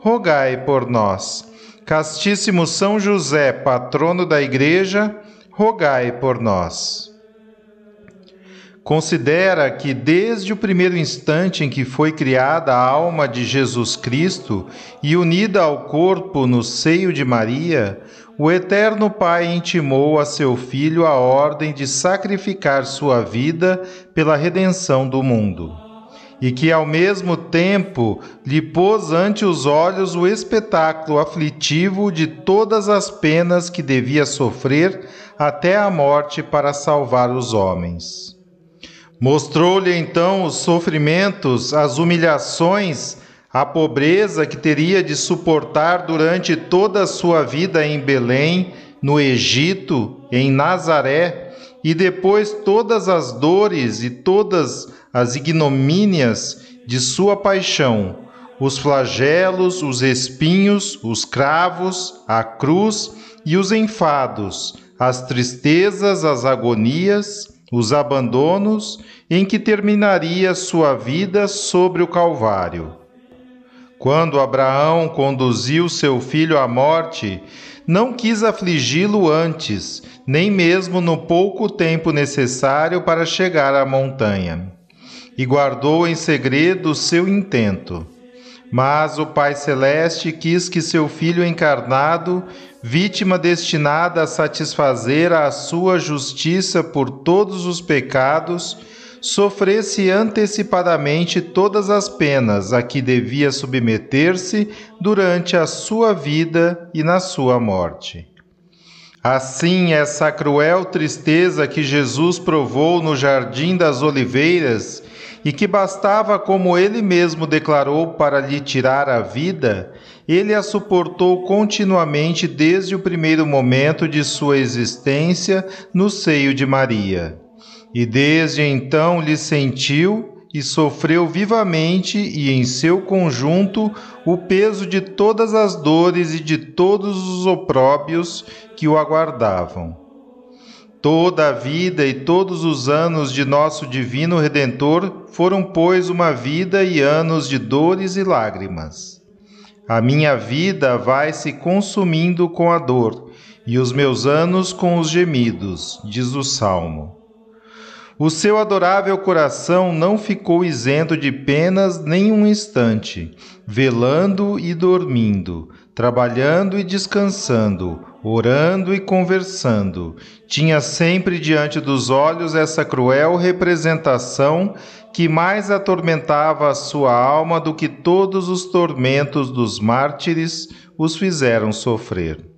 rogai por nós. Castíssimo São José, patrono da Igreja, rogai por nós. Considera que desde o primeiro instante em que foi criada a alma de Jesus Cristo e unida ao corpo no seio de Maria, o Eterno Pai intimou a seu Filho a ordem de sacrificar sua vida pela redenção do mundo e que ao mesmo tempo lhe pôs ante os olhos o espetáculo aflitivo de todas as penas que devia sofrer até a morte para salvar os homens. Mostrou-lhe então os sofrimentos, as humilhações, a pobreza que teria de suportar durante toda a sua vida em Belém, no Egito, em Nazaré, e depois todas as dores e todas as ignomínias de sua paixão, os flagelos, os espinhos, os cravos, a cruz e os enfados, as tristezas, as agonias, os abandonos, em que terminaria sua vida sobre o Calvário. Quando Abraão conduziu seu filho à morte, não quis afligi-lo antes, nem mesmo no pouco tempo necessário para chegar à montanha e guardou em segredo o seu intento. Mas o Pai Celeste quis que seu Filho encarnado, vítima destinada a satisfazer a sua justiça por todos os pecados, sofresse antecipadamente todas as penas a que devia submeter-se durante a sua vida e na sua morte. Assim, essa cruel tristeza que Jesus provou no Jardim das Oliveiras e que bastava, como ele mesmo declarou, para lhe tirar a vida, ele a suportou continuamente desde o primeiro momento de sua existência no seio de Maria. E desde então lhe sentiu e sofreu vivamente e em seu conjunto o peso de todas as dores e de todos os opróbios que o aguardavam. Toda a vida e todos os anos de nosso Divino Redentor foram, pois, uma vida e anos de dores e lágrimas. A minha vida vai se consumindo com a dor, e os meus anos com os gemidos, diz o Salmo. O seu adorável coração não ficou isento de penas nem um instante, velando e dormindo, trabalhando e descansando, orando e conversando. Tinha sempre diante dos olhos essa cruel representação que mais atormentava a sua alma do que todos os tormentos dos mártires os fizeram sofrer.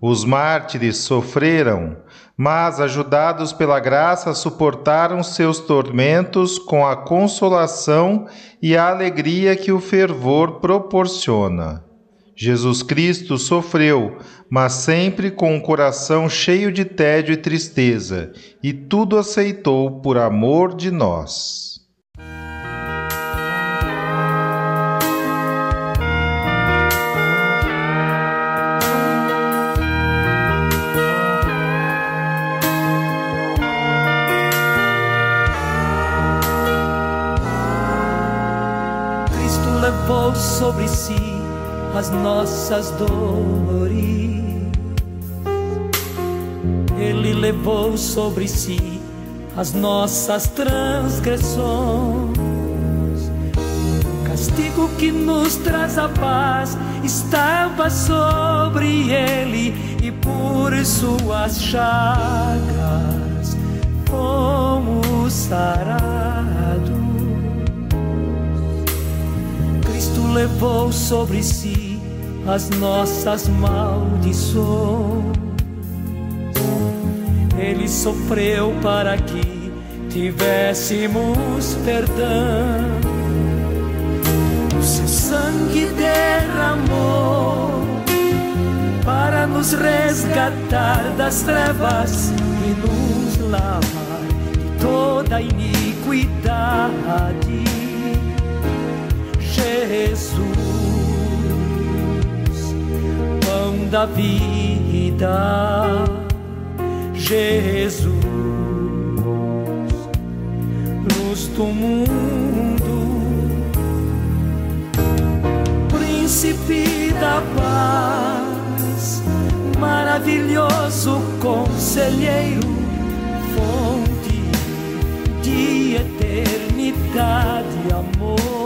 Os mártires sofreram, mas, ajudados pela graça, suportaram seus tormentos com a consolação e a alegria que o fervor proporciona. Jesus Cristo sofreu, mas sempre com um coração cheio de tédio e tristeza, e tudo aceitou por amor de nós. Cristo levou sobre si as nossas dores. Ele levou sobre si as nossas transgressões. O castigo que nos traz a paz estava sobre ele, e por suas chagas fomos sarados. Cristo levou sobre si as nossas maldições. Ele sofreu para que tivéssemos perdão. O seu sangue derramou para nos resgatar das trevas e nos lavar de toda iniquidade. Jesus, da vida, Jesus, luz do mundo, príncipe da paz maravilhoso conselheiro, fonte de eternidade, amor.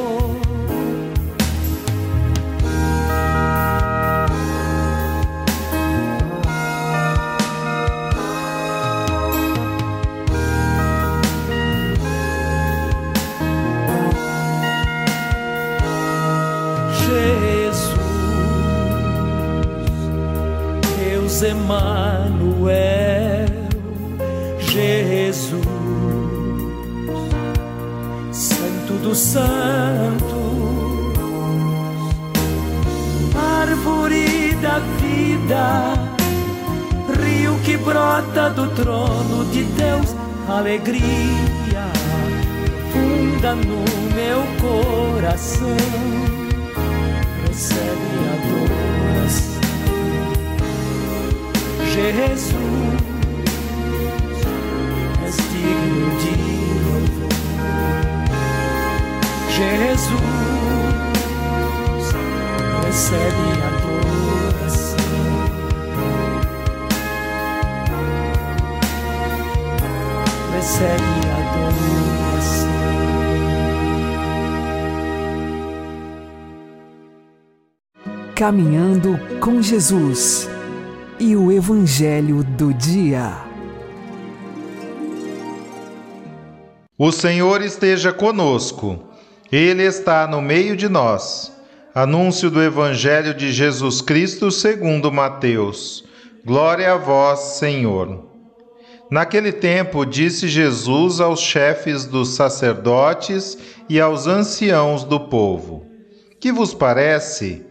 Caminhando com Jesus e o Evangelho do Dia. O Senhor esteja conosco, Ele está no meio de nós. Anúncio do Evangelho de Jesus Cristo segundo Mateus. Glória a vós, Senhor. Naquele tempo disse Jesus aos chefes dos sacerdotes e aos anciãos do povo: Que vos parece?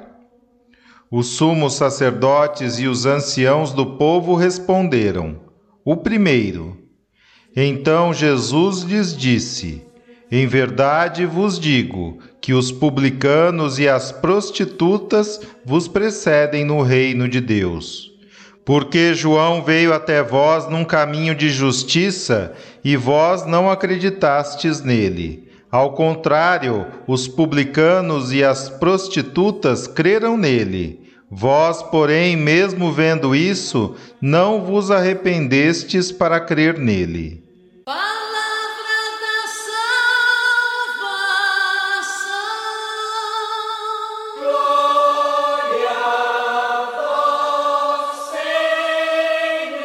Os sumos sacerdotes e os anciãos do povo responderam: O primeiro. Então Jesus lhes disse: Em verdade vos digo que os publicanos e as prostitutas vos precedem no reino de Deus. Porque João veio até vós num caminho de justiça e vós não acreditastes nele. Ao contrário, os publicanos e as prostitutas creram nele. Vós, porém, mesmo vendo isso, não vos arrependestes para crer nele. Palavra da salvação. Glória a vós, Senhor.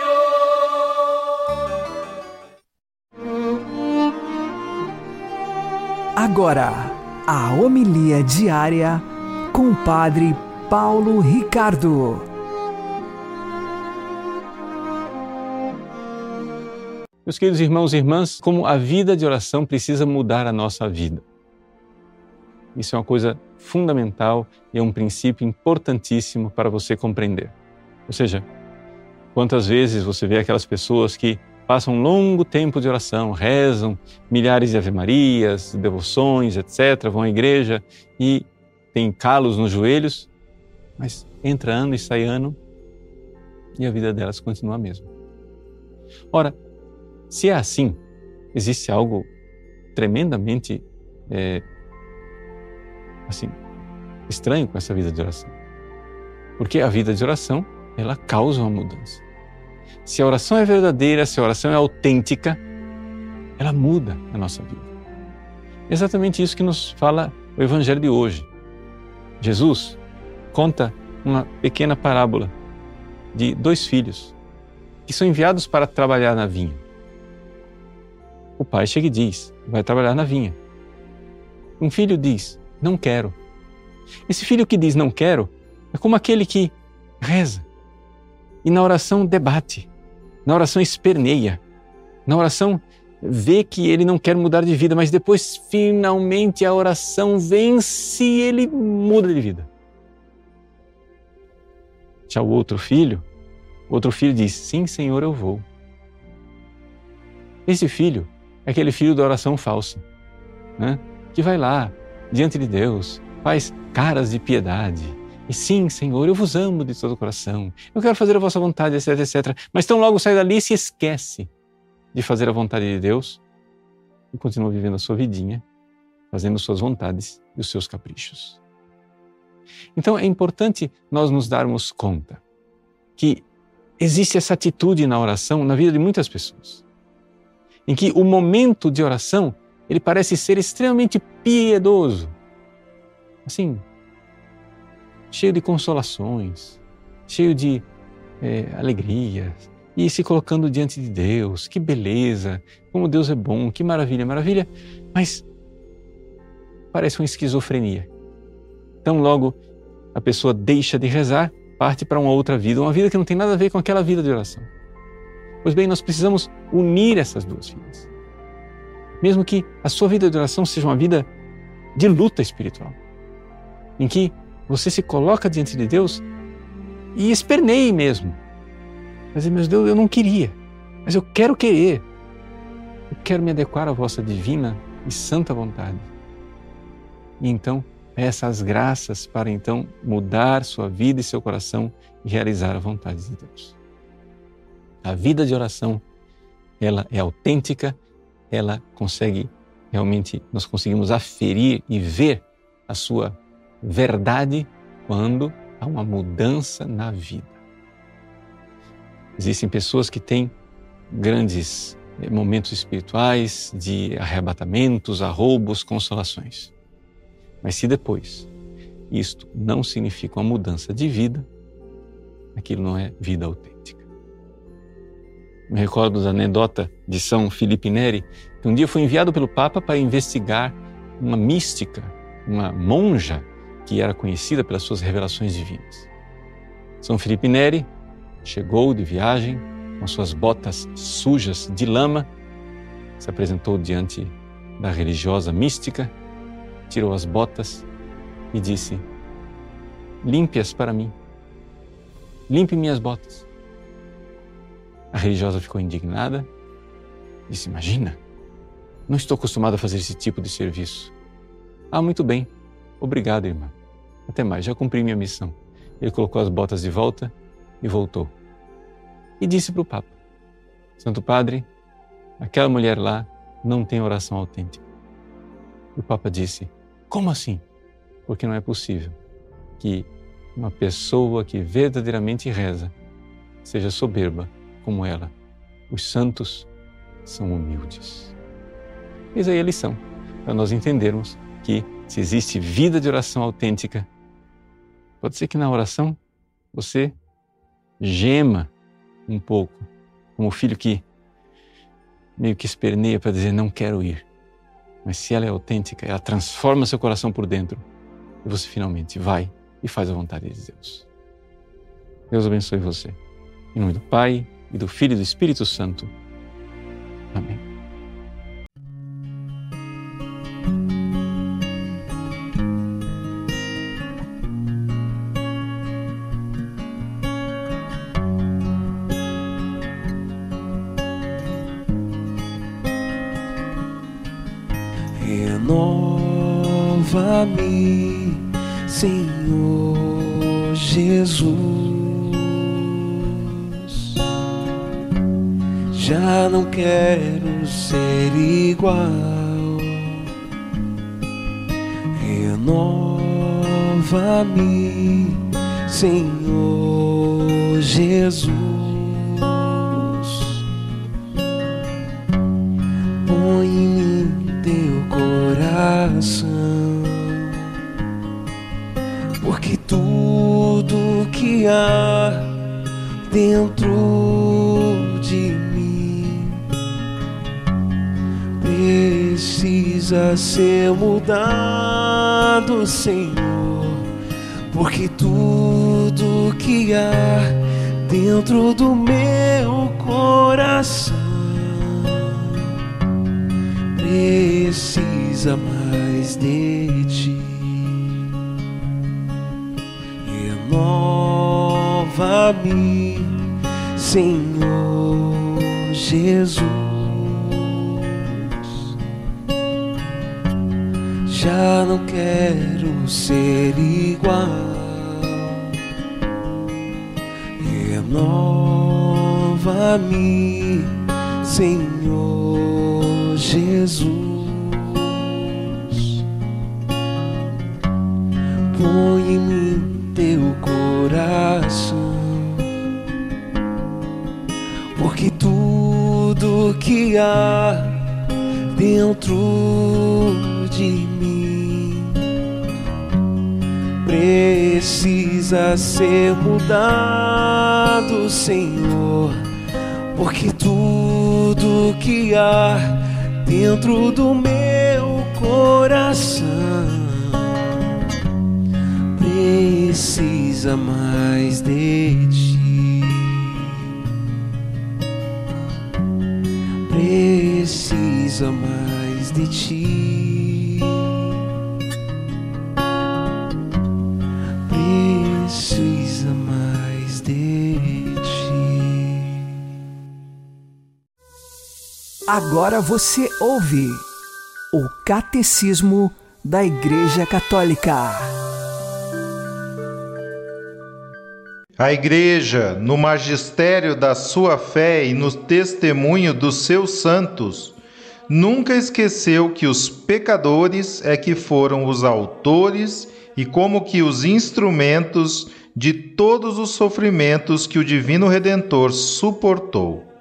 Agora, a homilia diária com o Padre Paulo Ricardo. Meus queridos irmãos e irmãs, como a vida de oração precisa mudar a nossa vida. Isso é uma coisa fundamental e é um princípio importantíssimo para você compreender. Ou seja, quantas vezes você vê aquelas pessoas que passam um longo tempo de oração, rezam milhares de ave-marias, devoções, etc., vão à igreja e têm calos nos joelhos, mas entra ano e sai ano e a vida delas continua a mesma. Ora, se é assim, existe algo tremendamente é, assim estranho com essa vida de oração, porque a vida de oração ela causa uma mudança. Se a oração é verdadeira, se a oração é autêntica, ela muda a nossa vida. Exatamente isso que nos fala o Evangelho de hoje. Jesus conta uma pequena parábola de dois filhos que são enviados para trabalhar na vinha. O pai chega e diz: vai trabalhar na vinha. Um filho diz: não quero. Esse filho que diz não quero é como aquele que reza e na oração debate, na oração esperneia, na oração vê que ele não quer mudar de vida, mas depois finalmente a oração vence e ele muda de vida. Já o outro filho, o outro filho diz: Sim, Senhor, eu vou. Esse filho é aquele filho da oração falsa, né? que vai lá diante de Deus, faz caras de piedade. E sim, Senhor, eu vos amo de todo o coração. Eu quero fazer a vossa vontade, etc, etc. Mas tão logo sai dali e se esquece de fazer a vontade de Deus e continua vivendo a sua vidinha, fazendo suas vontades e os seus caprichos. Então é importante nós nos darmos conta que existe essa atitude na oração na vida de muitas pessoas, em que o momento de oração ele parece ser extremamente piedoso, assim, cheio de consolações, cheio de é, alegrias, e se colocando diante de Deus. Que beleza! Como Deus é bom, que maravilha, maravilha. Mas parece uma esquizofrenia. Então, logo a pessoa deixa de rezar, parte para uma outra vida, uma vida que não tem nada a ver com aquela vida de oração. Pois bem, nós precisamos unir essas duas vidas. Mesmo que a sua vida de oração seja uma vida de luta espiritual, em que você se coloca diante de Deus e esperneie mesmo. Mas, meu Deus, eu não queria, mas eu quero querer. Eu quero me adequar à vossa divina e santa vontade. E então, Peça as graças para então mudar sua vida e seu coração e realizar a vontade de Deus. A vida de oração, ela é autêntica, ela consegue realmente, nós conseguimos aferir e ver a sua verdade quando há uma mudança na vida. Existem pessoas que têm grandes eh, momentos espirituais de arrebatamentos, arroubos, consolações. Mas se depois isto não significa uma mudança de vida, aquilo não é vida autêntica. Me recordo da anedota de São Felipe Neri, que um dia foi enviado pelo Papa para investigar uma mística, uma monja que era conhecida pelas suas revelações divinas. São Felipe Neri chegou de viagem com suas botas sujas de lama, se apresentou diante da religiosa mística tirou as botas e disse: Limpe-as para mim. Limpe minhas botas. A religiosa ficou indignada. Disse: Imagina, não estou acostumado a fazer esse tipo de serviço. Ah, muito bem. Obrigado, irmã. Até mais, já cumpri minha missão. Ele colocou as botas de volta e voltou. E disse para o Papa: Santo Padre, aquela mulher lá não tem oração autêntica. O Papa disse: como assim? Porque não é possível que uma pessoa que verdadeiramente reza seja soberba como ela. Os santos são humildes. Eis aí a lição, para nós entendermos que se existe vida de oração autêntica, pode ser que na oração você gema um pouco, como o filho que meio que esperneia para dizer não quero ir. Mas se ela é autêntica, ela transforma seu coração por dentro e você finalmente vai e faz a vontade de Deus. Deus abençoe você. Em nome do Pai, e do Filho e do Espírito Santo. Amém. Renova-me, Senhor Jesus. Já não quero ser igual. Renova-me, Senhor Jesus. Põe teu coração, porque tudo que há dentro de mim precisa ser mudado, Senhor, porque tudo que há dentro do meu coração precisa mais de ti. Renova-me, Senhor Jesus. Já não quero ser igual. Renova-me, Senhor Jesus. Põe em mim teu coração, porque tudo que há dentro de mim precisa ser mudado, Senhor, porque tudo que há dentro do meu coração precisa mais de ti. Precisa mais de ti. Agora você ouve o Catecismo da Igreja Católica. A Igreja, no magistério da sua fé e no testemunho dos seus santos, nunca esqueceu que os pecadores é que foram os autores e como que os instrumentos de todos os sofrimentos que o Divino Redentor suportou.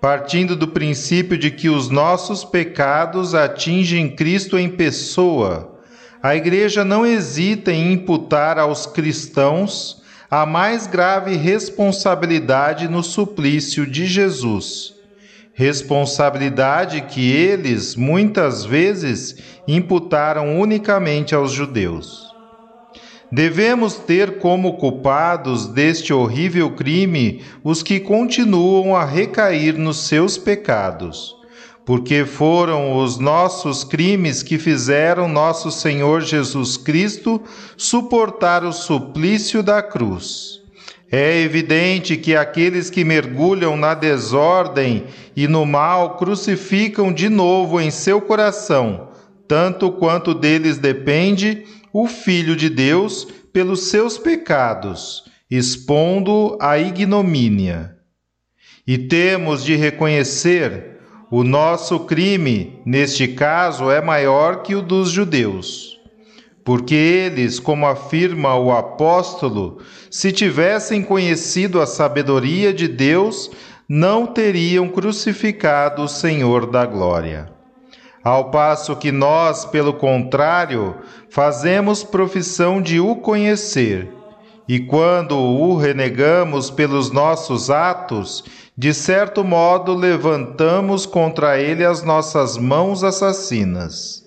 Partindo do princípio de que os nossos pecados atingem Cristo em pessoa, a Igreja não hesita em imputar aos cristãos a mais grave responsabilidade no suplício de Jesus. Responsabilidade que eles, muitas vezes, imputaram unicamente aos judeus. Devemos ter como culpados deste horrível crime os que continuam a recair nos seus pecados, porque foram os nossos crimes que fizeram nosso Senhor Jesus Cristo suportar o suplício da cruz. É evidente que aqueles que mergulham na desordem e no mal crucificam de novo em seu coração, tanto quanto deles depende, o Filho de Deus pelos seus pecados, expondo a ignomínia. E temos de reconhecer o nosso crime, neste caso, é maior que o dos judeus. Porque eles, como afirma o apóstolo, se tivessem conhecido a sabedoria de Deus, não teriam crucificado o Senhor da glória. Ao passo que nós, pelo contrário, fazemos profissão de o conhecer, e quando o renegamos pelos nossos atos, de certo modo levantamos contra ele as nossas mãos assassinas.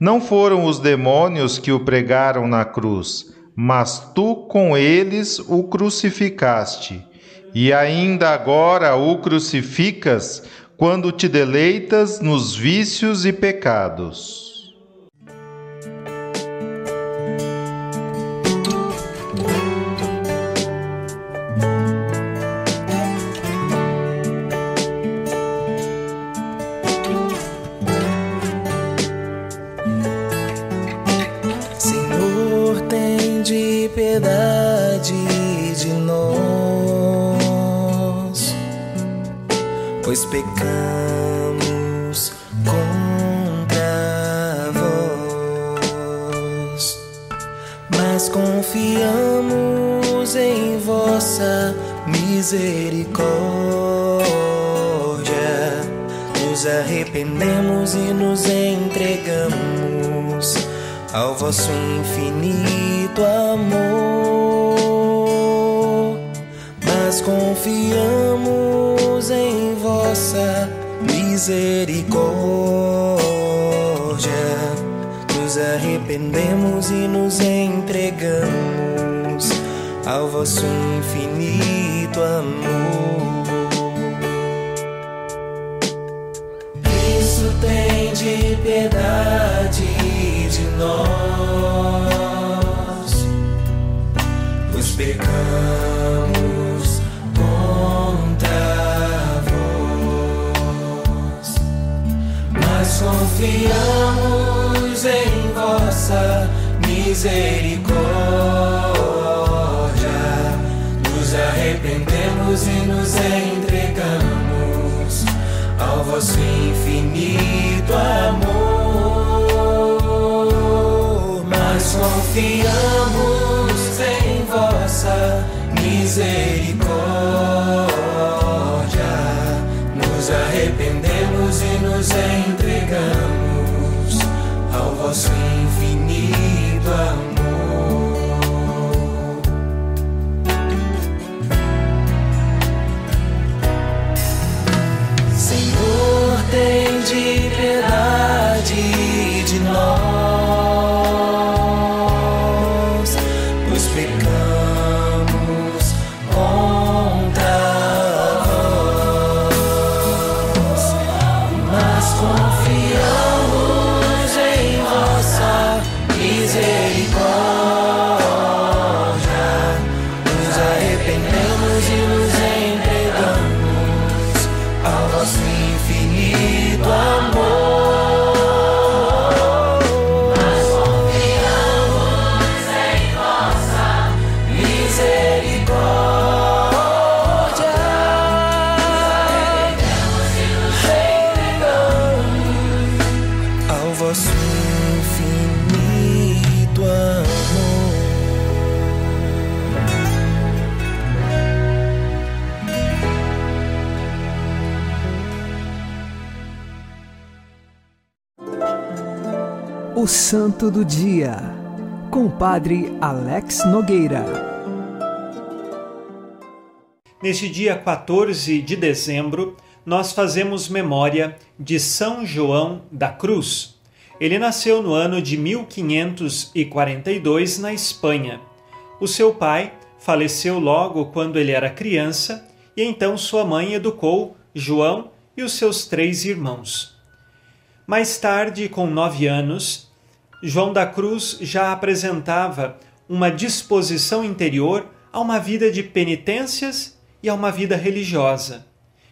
Não foram os demônios que o pregaram na cruz, mas tu com eles o crucificaste, e ainda agora o crucificas quando te deleitas nos vícios e pecados. Vosso infinito amor. Mas confiamos em vossa misericórdia. Nos arrependemos e nos entregamos ao vosso misericórdia, nos arrependemos e nos entregamos ao vosso infinito amor. Mas confiamos em vossa misericórdia, Santo do Dia, com o Padre Alex Nogueira. Neste dia 14 de dezembro, nós fazemos memória de São João da Cruz. Ele nasceu no ano de 1542 na Espanha. O seu pai faleceu logo quando ele era criança e então sua mãe educou João e os seus três irmãos. Mais tarde, com nove anos, João da Cruz já apresentava uma disposição interior a uma vida de penitências e a uma vida religiosa.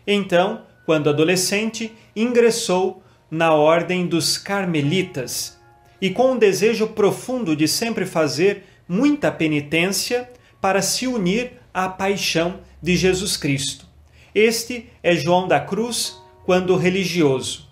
Então, quando adolescente, ingressou na ordem dos Carmelitas e com um desejo profundo de sempre fazer muita penitência para se unir à paixão de Jesus Cristo. Este é João da Cruz quando religioso.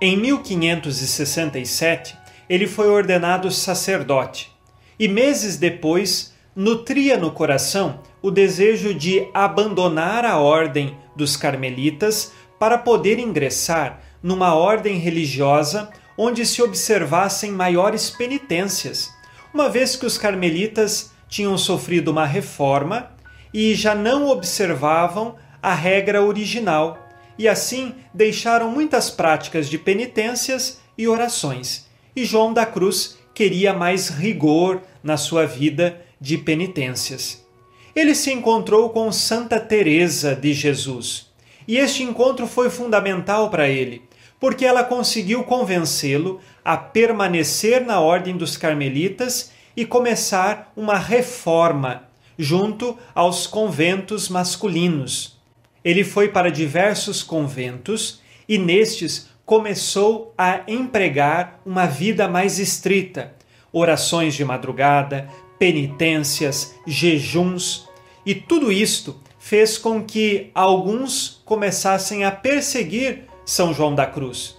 Em 1567, ele foi ordenado sacerdote e meses depois nutria no coração o desejo de abandonar a ordem dos carmelitas para poder ingressar numa ordem religiosa onde se observassem maiores penitências, uma vez que os carmelitas tinham sofrido uma reforma e já não observavam a regra original e assim deixaram muitas práticas de penitências e orações. E João da Cruz queria mais rigor na sua vida de penitências. Ele se encontrou com Santa Teresa de Jesus. E este encontro foi fundamental para ele, porque ela conseguiu convencê-lo a permanecer na ordem dos carmelitas e começar uma reforma junto aos conventos masculinos. Ele foi para diversos conventos e nestes começou a empregar uma vida mais estrita, orações de madrugada, penitências, jejuns, e tudo isto fez com que alguns começassem a perseguir São João da Cruz.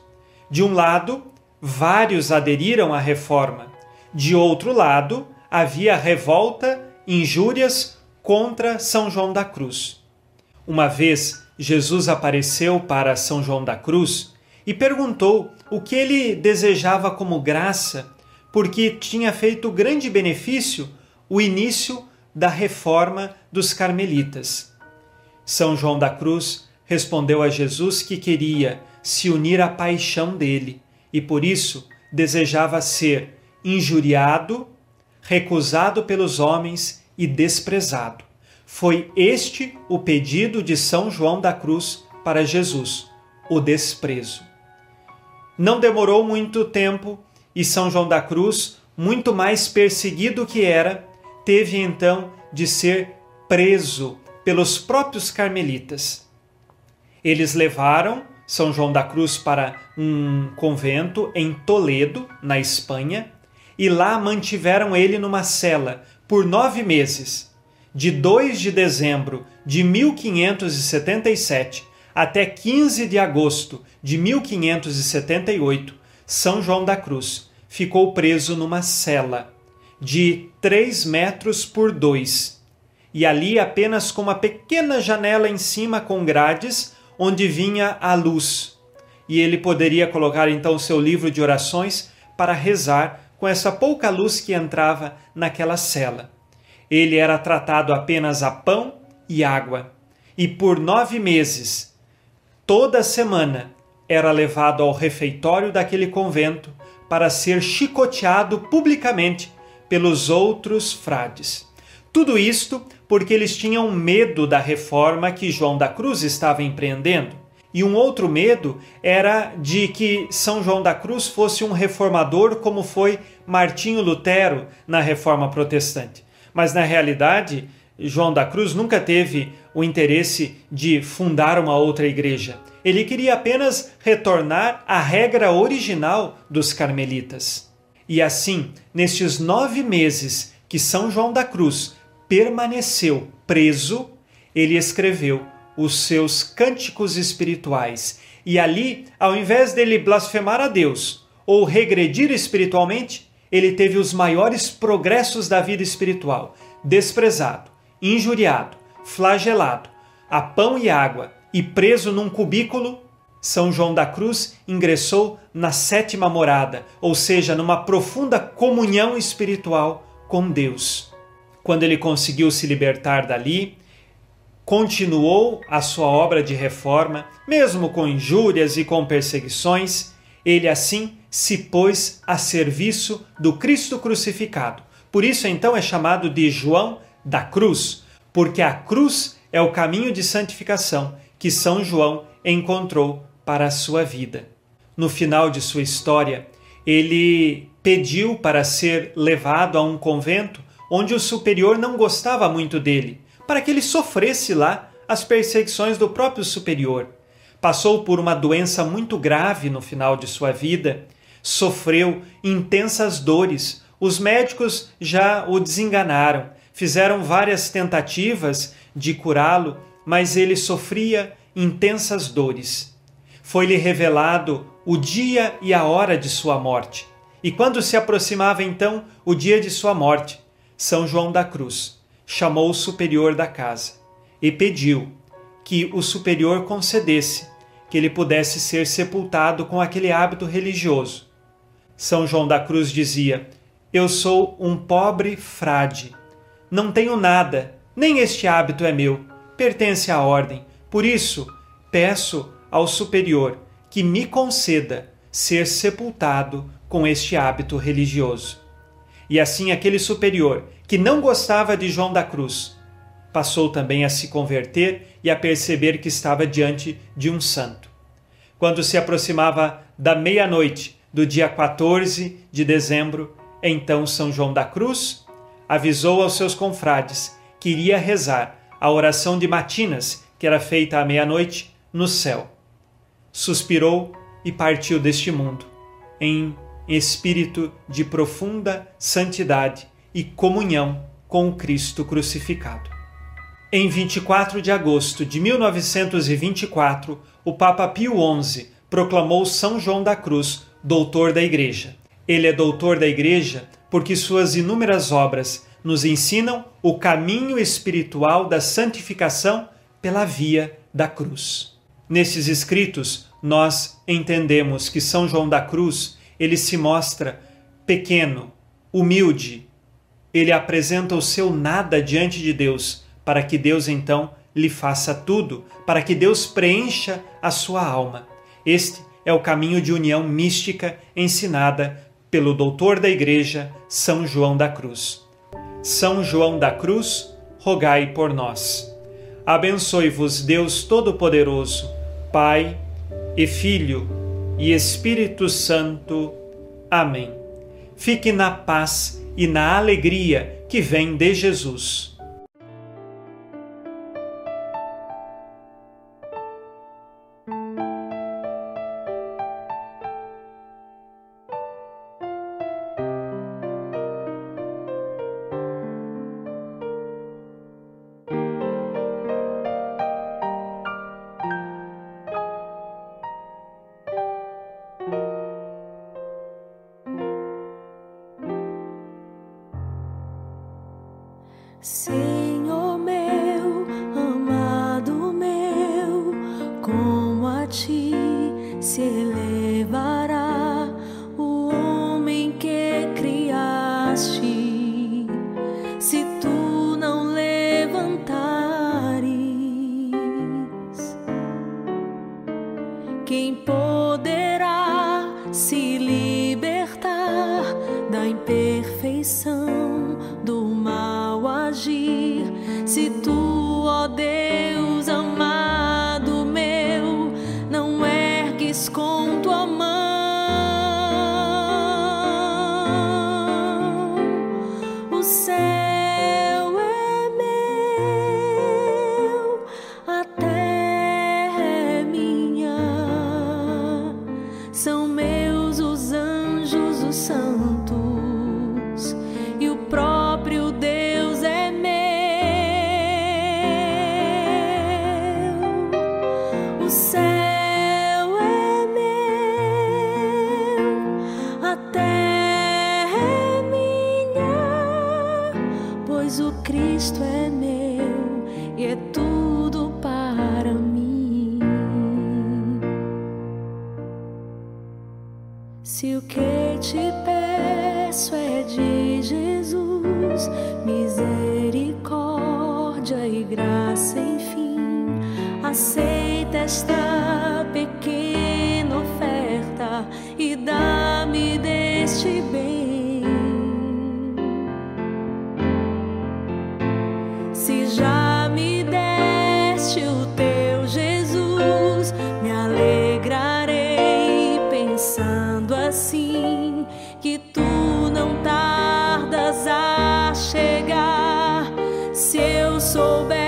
De um lado, vários aderiram à reforma. De outro lado, havia revolta, injúrias contra São João da Cruz. Uma vez, Jesus apareceu para São João da Cruz e perguntou o que ele desejava como graça, porque tinha feito grande benefício o início da reforma dos carmelitas. São João da Cruz respondeu a Jesus que queria se unir à paixão dele e por isso desejava ser injuriado, recusado pelos homens e desprezado. Foi este o pedido de São João da Cruz para Jesus, o desprezo. Não demorou muito tempo e São João da Cruz, muito mais perseguido que era, teve então de ser preso pelos próprios carmelitas. Eles levaram São João da Cruz para um convento em Toledo, na Espanha, e lá mantiveram ele numa cela por nove meses, de 2 de dezembro de 1577 até 15 de agosto de 1578, São João da Cruz ficou preso numa cela de 3 metros por 2, e ali apenas com uma pequena janela em cima com grades, onde vinha a luz. E ele poderia colocar então seu livro de orações para rezar com essa pouca luz que entrava naquela cela. Ele era tratado apenas a pão e água, e por nove meses, toda semana, era levado ao refeitório daquele convento para ser chicoteado publicamente pelos outros frades. Tudo isto porque eles tinham medo da reforma que João da Cruz estava empreendendo. E um outro medo era de que São João da Cruz fosse um reformador como foi Martinho Lutero na reforma protestante. Mas na realidade, João da Cruz nunca teve o interesse de fundar uma outra igreja. Ele queria apenas retornar à regra original dos carmelitas. E assim, nestes nove meses que São João da Cruz permaneceu preso, ele escreveu os seus cânticos espirituais. E ali, ao invés dele blasfemar a Deus ou regredir espiritualmente, ele teve os maiores progressos da vida espiritual, desprezado, injuriado, flagelado, a pão e água e preso num cubículo são João da Cruz ingressou na sétima morada, ou seja, numa profunda comunhão espiritual com Deus. Quando ele conseguiu se libertar dali, continuou a sua obra de reforma, mesmo com injúrias e com perseguições, ele assim se pôs a serviço do Cristo crucificado. Por isso, então, é chamado de João da Cruz, porque a cruz é o caminho de santificação que São João encontrou para a sua vida. No final de sua história, ele pediu para ser levado a um convento onde o superior não gostava muito dele, para que ele sofresse lá as perseguições do próprio superior. Passou por uma doença muito grave no final de sua vida, sofreu intensas dores. Os médicos já o desenganaram, fizeram várias tentativas de curá-lo, mas ele sofria intensas dores foi-lhe revelado o dia e a hora de sua morte. E quando se aproximava então o dia de sua morte, São João da Cruz chamou o superior da casa e pediu que o superior concedesse que ele pudesse ser sepultado com aquele hábito religioso. São João da Cruz dizia: Eu sou um pobre frade. Não tenho nada, nem este hábito é meu, pertence à ordem. Por isso, peço ao superior que me conceda ser sepultado com este hábito religioso. E assim aquele superior, que não gostava de João da Cruz, passou também a se converter e a perceber que estava diante de um santo. Quando se aproximava da meia-noite do dia 14 de dezembro, então São João da Cruz avisou aos seus confrades que iria rezar a oração de matinas, que era feita à meia-noite, no céu suspirou e partiu deste mundo, em espírito de profunda santidade e comunhão com o Cristo crucificado. Em 24 de agosto de 1924, o Papa Pio XI proclamou São João da Cruz doutor da Igreja. Ele é doutor da Igreja porque suas inúmeras obras nos ensinam o caminho espiritual da santificação pela via da cruz. Nesses escritos, nós entendemos que São João da Cruz, ele se mostra pequeno, humilde, ele apresenta o seu nada diante de Deus, para que Deus então lhe faça tudo, para que Deus preencha a sua alma. Este é o caminho de união mística ensinada pelo doutor da Igreja, São João da Cruz. São João da Cruz, rogai por nós. Abençoe-vos Deus Todo-Poderoso, Pai e Filho e Espírito Santo. Amém. Fique na paz e na alegria que vem de Jesus. O chegar. Se eu souber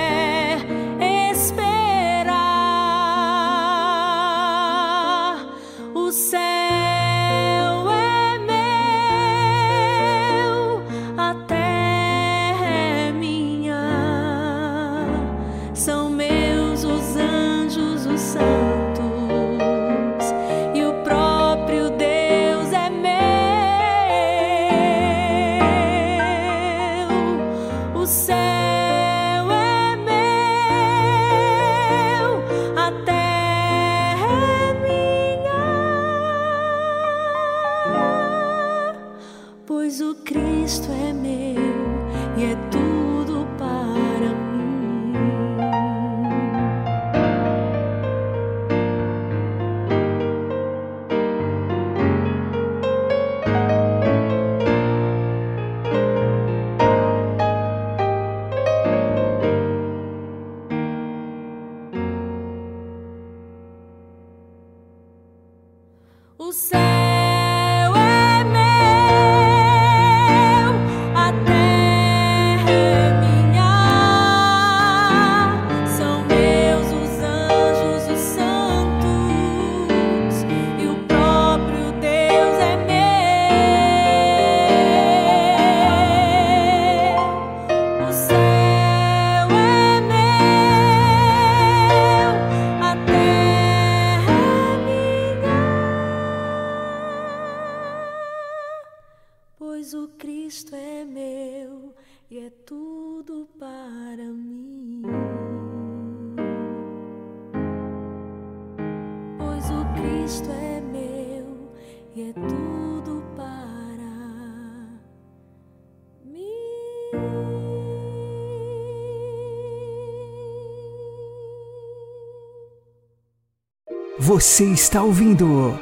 Você está ouvindo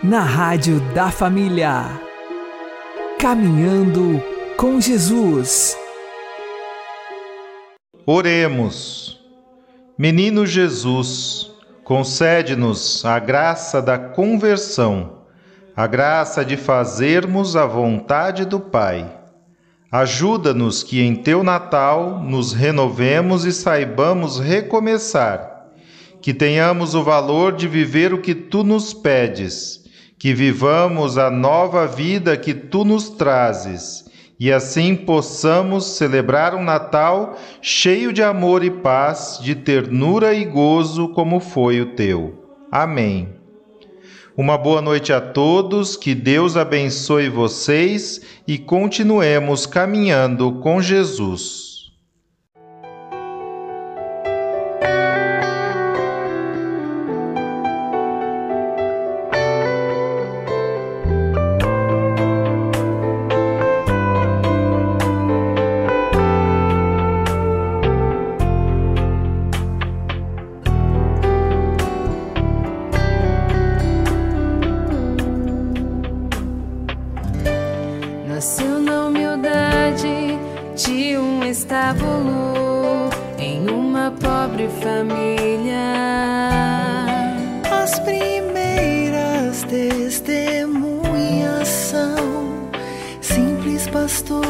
na Rádio da Família. Caminhando com Jesus. Oremos. Menino Jesus, concede-nos a graça da conversão, a graça de fazermos a vontade do Pai. Ajuda-nos que em teu Natal nos renovemos e saibamos recomeçar que tenhamos o valor de viver o que tu nos pedes, que vivamos a nova vida que tu nos trazes e assim possamos celebrar um Natal cheio de amor e paz, de ternura e gozo, como foi o teu. Amém. Uma boa noite a todos, que Deus abençoe vocês e continuemos caminhando com Jesus. Substanciação.